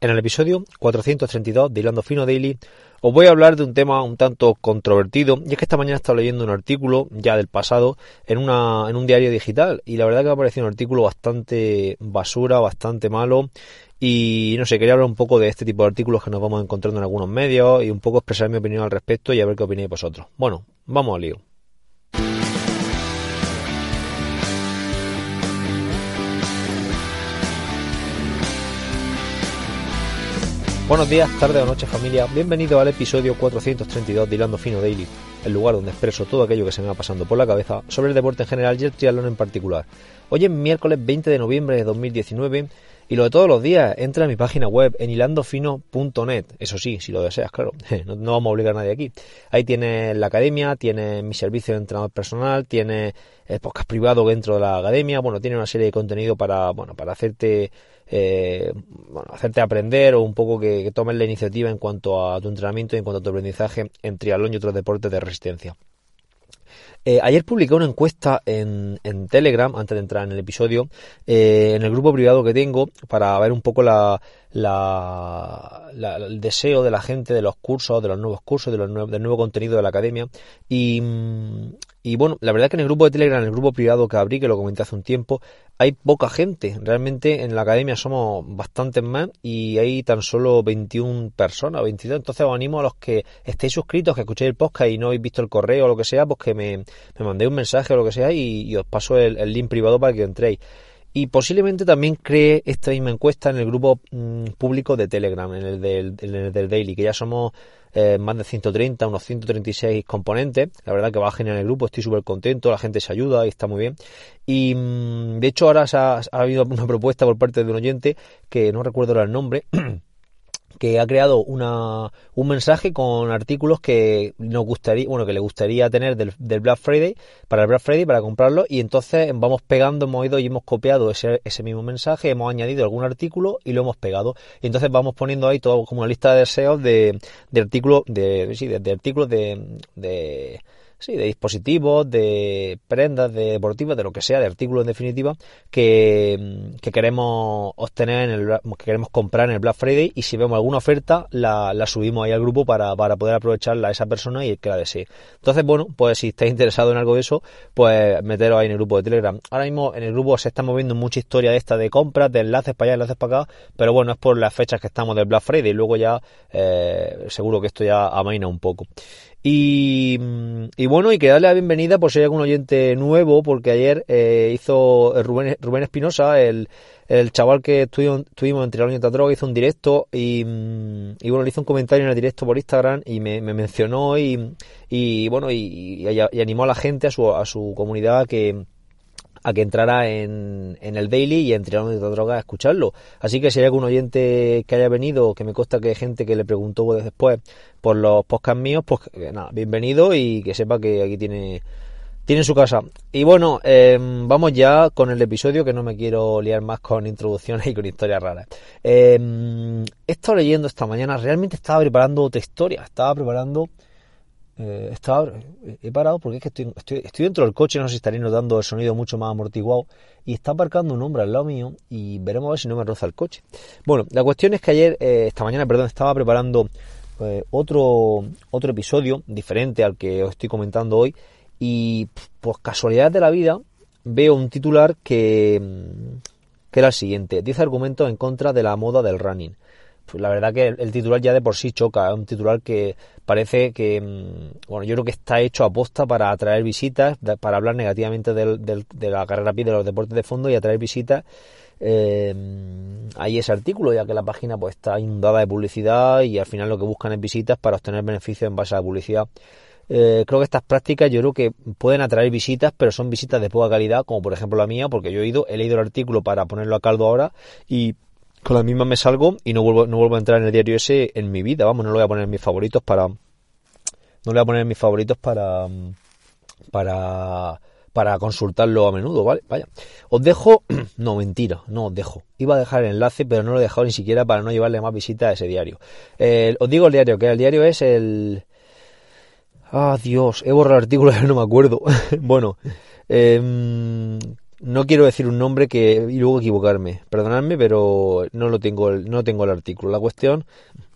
En el episodio 432 de Hilando Fino Daily os voy a hablar de un tema un tanto controvertido y es que esta mañana he estado leyendo un artículo ya del pasado en, una, en un diario digital y la verdad que me ha parecido un artículo bastante basura, bastante malo y no sé, quería hablar un poco de este tipo de artículos que nos vamos encontrando en algunos medios y un poco expresar mi opinión al respecto y a ver qué opináis vosotros. Bueno, vamos al lío. Buenos días, tarde o noche familia, bienvenido al episodio 432 de Hilando Fino Daily, el lugar donde expreso todo aquello que se me va pasando por la cabeza sobre el deporte en general y el triatlón en particular. Hoy es miércoles 20 de noviembre de 2019 y lo de todos los días, entra a mi página web en hilandofino.net, eso sí, si lo deseas, claro, no, vamos a obligar a nadie aquí. Ahí tienes la academia, tienes mi servicio de entrenador personal, tienes el podcast privado dentro de la academia, bueno, tiene una serie de contenido para, bueno, para hacerte eh, hacerte aprender o un poco que, tomes la iniciativa en cuanto a tu entrenamiento y en cuanto a tu aprendizaje en triatlón y otros deportes de resistencia. Eh, ayer publiqué una encuesta en, Telegram, antes de entrar en el episodio, eh, en el grupo privado que tengo, para ver un poco la, el deseo de la gente de los cursos, de los nuevos cursos, de los del nuevo contenido de la academia. Y, y bueno, la verdad que en el grupo de Telegram, en el grupo privado que abrí, que lo comenté hace un tiempo, hay poca gente. Realmente en la academia somos bastantes más y hay tan solo 21 personas, 22. Entonces os animo a los que estéis suscritos, que escuchéis el podcast y no habéis visto el correo o lo que sea, pues que me, me mandéis un mensaje o lo que sea y, os paso el, link privado para que entréis. Y posiblemente también cree esta misma encuesta en el grupo mm, público de Telegram, en el del, en el del Daily, que ya somos eh, más de 130, unos 136 componentes. La verdad que va genial el grupo, estoy súper contento, la gente se ayuda y está muy bien. Y mm, de hecho ahora ha, ha habido una propuesta por parte de un oyente que no recuerdo el nombre. que ha creado una, un mensaje con artículos que nos gustaría, bueno, que le gustaría tener del, Black Friday, para el Black Friday, para comprarlo, y entonces vamos pegando, hemos ido y hemos copiado ese, ese mismo mensaje, hemos añadido algún artículo y lo hemos pegado. Y entonces vamos poniendo ahí todo como una lista de deseos de, de artículos, de, sí, de, artículos de, de sí, de dispositivos, de prendas, de deportivas, de lo que sea, de artículos en definitiva, que, que queremos obtener en el, que queremos comprar en el Black Friday y si vemos alguna oferta la, la subimos ahí al grupo para, para poder aprovecharla a esa persona y el que la desee. Entonces, bueno, pues si estáis interesados en algo de eso, pues meteros ahí en el grupo de Telegram. Ahora mismo en el grupo se está moviendo mucha historia de esta de compras, de enlaces para allá, enlaces para acá, pero bueno, es por las fechas que estamos del Black Friday y luego ya eh, seguro que esto ya amaina un poco. Y, y, bueno, y que darle la bienvenida por si hay algún oyente nuevo, porque ayer eh, hizo Rubén, Rubén Espinosa, el, el chaval que estuvimos, estuvimos entre la y Droga, hizo un directo y, y, bueno, le hizo un comentario en el directo por Instagram y me, me mencionó y, y bueno, y, y, animó a la gente, a su, a su comunidad que a que entrara en, en el daily y entre de droga a escucharlo. Así que si hay algún oyente que haya venido, que me consta que hay gente que le preguntó después por los podcasts míos, pues nada, bienvenido y que sepa que aquí tiene, tiene su casa. Y bueno, em, vamos ya con el episodio que no me quiero liar más con introducciones y con historias raras. Eh, he estado leyendo esta mañana, realmente estaba preparando otra historia, estaba preparando eh, estaba, he parado porque es que estoy, estoy, dentro del coche, no sé si estaréis notando el sonido mucho más amortiguado y está aparcando un hombre al lado mío y veremos a ver si no me roza el coche. Bueno, la cuestión es que ayer, eh, esta mañana, perdón, estaba preparando eh, otro, otro episodio diferente al que os estoy comentando hoy y pues casualidad de la vida veo un titular que, que era el siguiente, 10 argumentos en contra de la moda del running. Pues la verdad que el, titular ya de por sí choca, es un titular que parece que, mm, bueno, yo creo que está hecho a posta para atraer visitas, para hablar negativamente de la carrera de los deportes de fondo y atraer visitas. Eh, hay ese artículo, ya que la página pues está inundada de publicidad y al final lo que buscan es visitas para obtener beneficios en base a la publicidad. Eh, creo que estas prácticas yo creo que pueden atraer visitas, pero son visitas de poca calidad, como por ejemplo la mía, porque yo he ido, he leído el artículo para ponerlo a caldo ahora y con la misma me salgo y no vuelvo, no vuelvo a entrar en el diario ese en mi vida, vamos, no lo voy a poner en mis favoritos para, no lo voy a poner en mis favoritos para, para, para consultarlo a menudo, ¿vale? Vaya. Os dejo, no, mentira, no os dejo. Iba a dejar el enlace, pero no lo he dejado ni siquiera para no llevarle más visitas a ese diario. os digo el diario, que el diario es el... Ah, Dios, he borrado el artículo, no me acuerdo. bueno, eh, no quiero decir un nombre que y luego equivocarme. Perdonadme, pero no lo tengo, no tengo el artículo. La cuestión,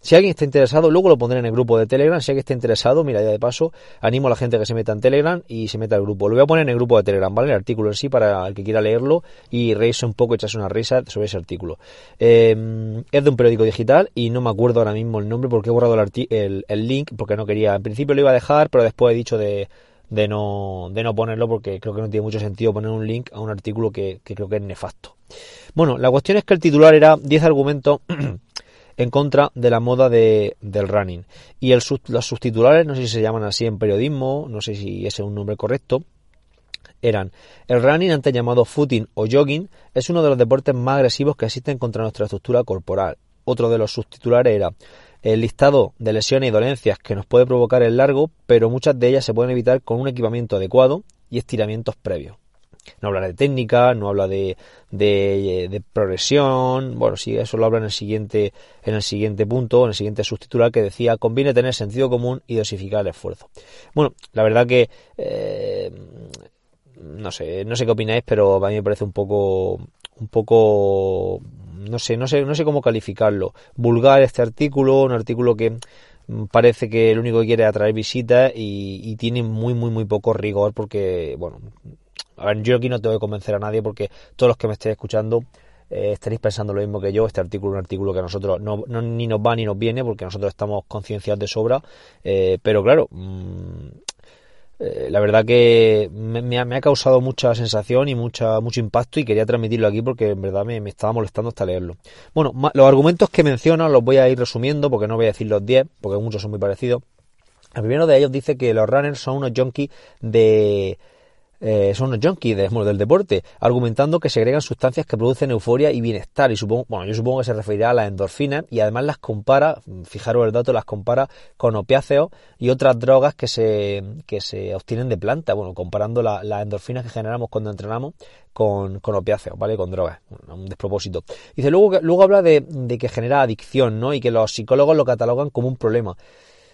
si alguien está interesado, luego lo pondré en el grupo de Telegram. Si alguien está interesado, mira, ya de paso, animo a la gente que se meta en Telegram y se meta al grupo. Lo voy a poner en el grupo de Telegram, ¿vale? El artículo en sí para el que quiera leerlo y reírse un poco, echarse una risa sobre ese artículo. Em, es de un periódico digital y no me acuerdo ahora mismo el nombre porque he borrado el, el link porque no quería. En principio lo iba a dejar, pero después he dicho de de no, de no ponerlo porque creo que no tiene mucho sentido poner un link a un artículo que, creo que es nefasto. Bueno, la cuestión es que el titular era 10 argumentos en contra de la moda de, del running. Y el, los subtitulares, no sé si se llaman así en periodismo, no sé si ese es un nombre correcto, eran el running antes llamado footing o jogging es uno de los deportes más agresivos que existen contra nuestra estructura corporal. Otro de los subtitulares era el listado de lesiones y dolencias que nos puede provocar el largo, pero muchas de ellas se pueden evitar con un equipamiento adecuado y estiramientos previos. No habla de técnica, no habla de, de, progresión. Bueno, sí, eso lo habla en el siguiente, en el siguiente punto, en el siguiente subtitular que decía conviene tener sentido común y dosificar el esfuerzo. Bueno, la verdad que eh, no sé, no sé qué opináis, pero a mí me parece un poco, un poco no sé, no sé, no sé cómo calificarlo. Vulgar este artículo, un artículo que mm, parece que lo único que quiere es atraer visitas y, tiene muy, muy, muy poco rigor porque, bueno, a ver, yo aquí no te voy a convencer a nadie porque todos los que me estéis escuchando eh, estaréis pensando lo mismo que yo. Este artículo es un artículo que a nosotros no, ni nos va ni nos viene porque nosotros estamos concienciados de sobra. Eh, pero claro, mm, eh, la verdad que me, ha, causado mucha sensación y mucha, mucho impacto y quería transmitirlo aquí porque en verdad me, estaba molestando hasta leerlo. Bueno, los argumentos que menciona los voy a ir resumiendo porque no voy a decir los 10 porque muchos son muy parecidos. El primero de ellos dice que los runners son unos junkies de eh, son los junkies del deporte, argumentando que segregan sustancias que producen euforia y bienestar. Y supongo, bueno, yo supongo que se referirá a las endorfinas y además las compara, fijaros el dato, las compara con opiáceos y otras drogas que se, que se obtienen de plantas. Bueno, comparando las endorfinas que generamos cuando entrenamos con, con opiáceos, ¿vale? Con drogas. Un despropósito. Dice, luego, luego habla de, de que genera adicción, ¿no? Y que los psicólogos lo catalogan como un problema.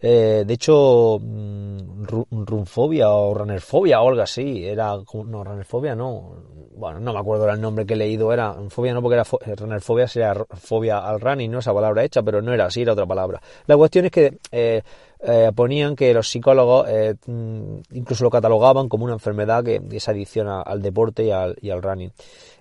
Eh, de hecho, mm, runfobia o runnerfobia o algo así, era, no, runnerfobia no, bueno, no me acuerdo el nombre que he leído, era fobia no porque era eh, runnerfobia sería fobia al running, no esa palabra hecha, pero no era así, era otra palabra. La cuestión es que eh, ponían que los psicólogos mm, incluso lo catalogaban como una enfermedad que es adicción al deporte y al, y al running.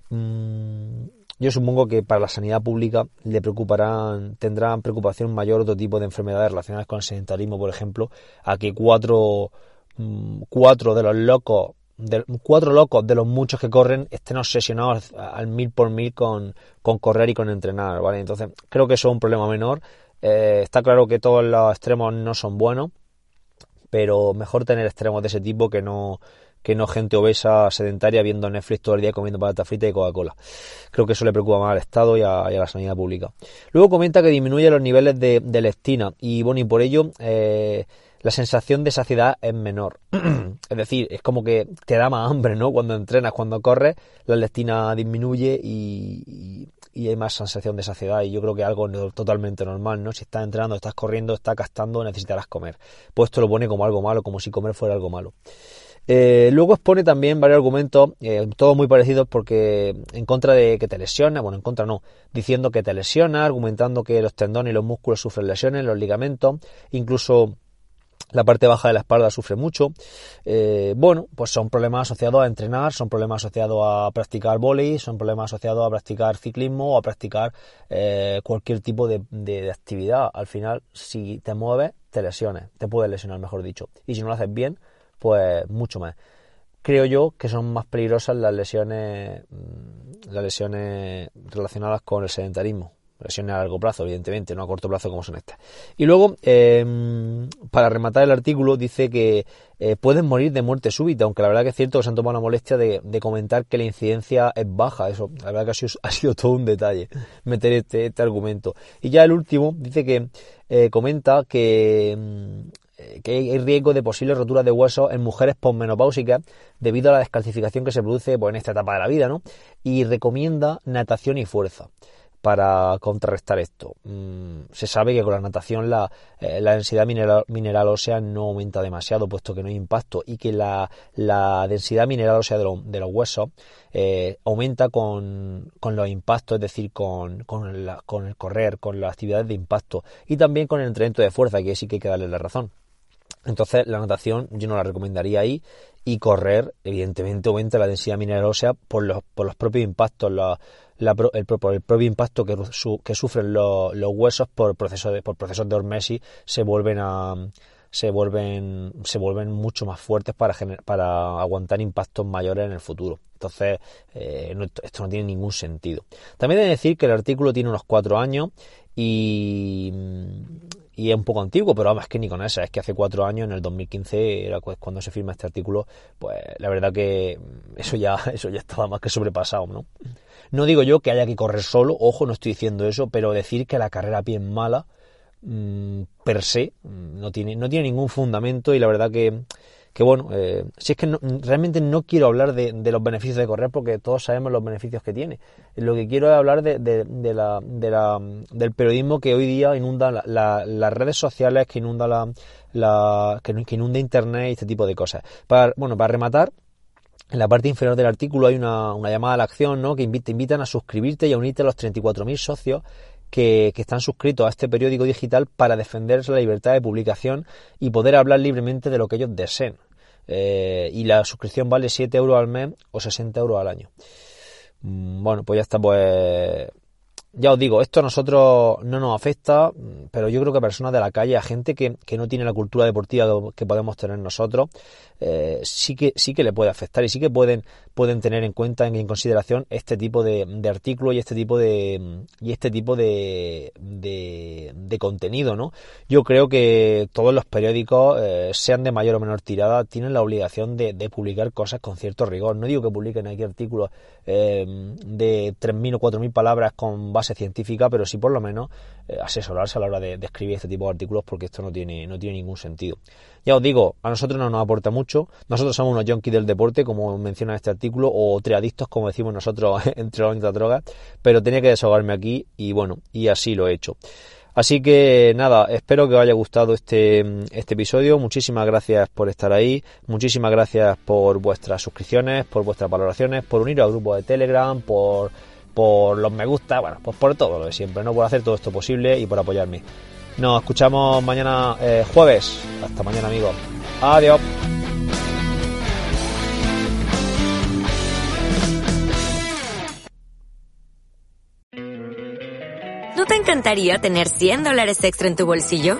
Mm, yo supongo que para la sanidad pública le preocuparán, tendrán preocupación mayor otro tipo de enfermedades relacionadas con el sedentarismo, por ejemplo, a que cuatro, mm, cuatro de los locos, de, cuatro locos de los muchos que corren estén obsesionados al mil por mil con, con correr y con entrenar, ¿vale? Entonces, creo que eso es un problema menor. Eh, está claro que todos los extremos no son buenos, pero mejor tener extremos de ese tipo que no que no gente obesa, sedentaria, viendo Netflix todo el día comiendo patata frita y Coca-Cola. Creo que eso le preocupa más al Estado y a, la sanidad pública. Luego comenta que disminuye los niveles de, de lectina y bueno, y por ello eh, la sensación de saciedad es menor. es decir, es como que te da más hambre, ¿no? Cuando entrenas, cuando corres, la lectina disminuye y, y, hay más sensación de saciedad. Y yo creo que algo totalmente normal, ¿no? Si estás entrenando, estás corriendo, estás gastando, necesitarás comer. Pues esto lo pone como algo malo, como si comer fuera algo malo. Eh, luego expone también varios argumentos, eh, todos muy parecidos porque en contra de que te lesiona, bueno, en contra no, diciendo que te lesiona, argumentando que los tendones y los músculos sufren lesiones, los ligamentos, incluso la parte baja de la espalda sufre mucho. Eh, bueno, pues son problemas asociados a entrenar, son problemas asociados a practicar volei, son problemas asociados a practicar ciclismo o a practicar cualquier tipo de, de, actividad. Al final, si te mueves, te lesiones, te puedes lesionar, mejor dicho. Y si no lo haces bien, pues mucho más. Creo yo que son más peligrosas las lesiones, mm, las lesiones relacionadas con el sedentarismo. lesiones a largo plazo, evidentemente, no a corto plazo como son estas. Y luego, em, para rematar el artículo, dice que eh, pueden morir de muerte súbita, aunque la verdad que es cierto que se han tomado la molestia de, comentar que la incidencia es baja. Eso, la verdad que ha sido, todo un detalle meter este, este, argumento. Y ya el último dice que eh, comenta que em, que hay riesgo de posibles roturas de huesos en mujeres posmenopáusicas debido a la descalcificación que se produce pues, en esta etapa de la vida, ¿no? Y recomienda natación y fuerza para contrarrestar esto. Mm, se sabe que con la natación la, eh, densidad mineral, ósea no aumenta demasiado, puesto que no hay impacto, y que la, densidad mineral ósea de, los huesos eh, aumenta con, los impactos, es decir, con, el correr, con las actividades de impacto, y también con el entrenamiento de fuerza, que sí que hay que darle la razón. Entonces, la natación yo no la recomendaría ahí y correr, evidentemente, aumenta la densidad mineral ósea por los, por los propios impactos, el, propio impacto que, que sufren los, huesos por procesos de, por procesos de hormesis se vuelven a se vuelven se vuelven mucho más fuertes para para aguantar impactos mayores en el futuro. Entonces, eh, esto no tiene ningún sentido. También he de decir que el artículo tiene unos cuatro años y y es un poco antiguo, pero además que ni con esa, es que hace cuatro años, en el 2015, era cuando se firma este artículo, pues la verdad que eso ya, eso ya estaba más que sobrepasado, ¿no? No digo yo que haya que correr solo, ojo, no estoy diciendo eso, pero decir que la carrera a pie es mala, mm, per se, mm, no tiene, no tiene ningún fundamento y la verdad que que bueno, eh, si es que realmente no quiero hablar de, los beneficios de correr porque todos sabemos los beneficios que tiene. Lo que quiero es hablar de, de, la, del periodismo que hoy día inunda las redes sociales, que inunda la, que, inunda internet y este tipo de cosas. Para, bueno, para rematar, en la parte inferior del artículo hay una, llamada a la acción ¿no? que te invitan a suscribirte y a unirte a los 34.000 socios que, que, están suscritos a este periódico digital para defender la libertad de publicación y poder hablar libremente de lo que ellos deseen. Eh, y la suscripción vale 7 euros al mes o 60 euros al año. Mm, bueno, pues ya está, pues ya os digo, esto a nosotros no nos afecta, pero yo creo que a personas de la calle, a gente que, que no tiene la cultura deportiva que podemos tener nosotros, eh, sí que sí que le puede afectar y sí que pueden pueden tener en cuenta en, consideración este tipo de, de artículos y este tipo de y este tipo de, de, contenido no yo creo que todos los periódicos eh, sean de mayor o menor tirada tienen la obligación de, publicar cosas con cierto rigor. No digo que publiquen aquí artículos eh, de 3.000 o 4.000 palabras con base científica pero sí por lo menos asesorarse a la hora de, escribir este tipo de artículos porque esto no tiene no tiene ningún sentido ya os digo, a nosotros no nos aporta mucho. Nosotros somos unos junkies del deporte, como menciona este artículo, o triadictos, como decimos nosotros entre las drogas, pero tenía que desahogarme aquí y bueno, y así lo he hecho. Así que nada, espero que os haya gustado este, este episodio. Muchísimas gracias por estar ahí. Muchísimas gracias por vuestras suscripciones, por vuestras valoraciones, por unir al grupo de Telegram, por, por los me gusta, bueno, pues por todo lo de siempre, ¿no? Por hacer todo esto posible y por apoyarme. Nos escuchamos mañana eh, jueves. Hasta mañana, amigos. Adiós. ¿No te encantaría tener 100 dólares extra en tu bolsillo?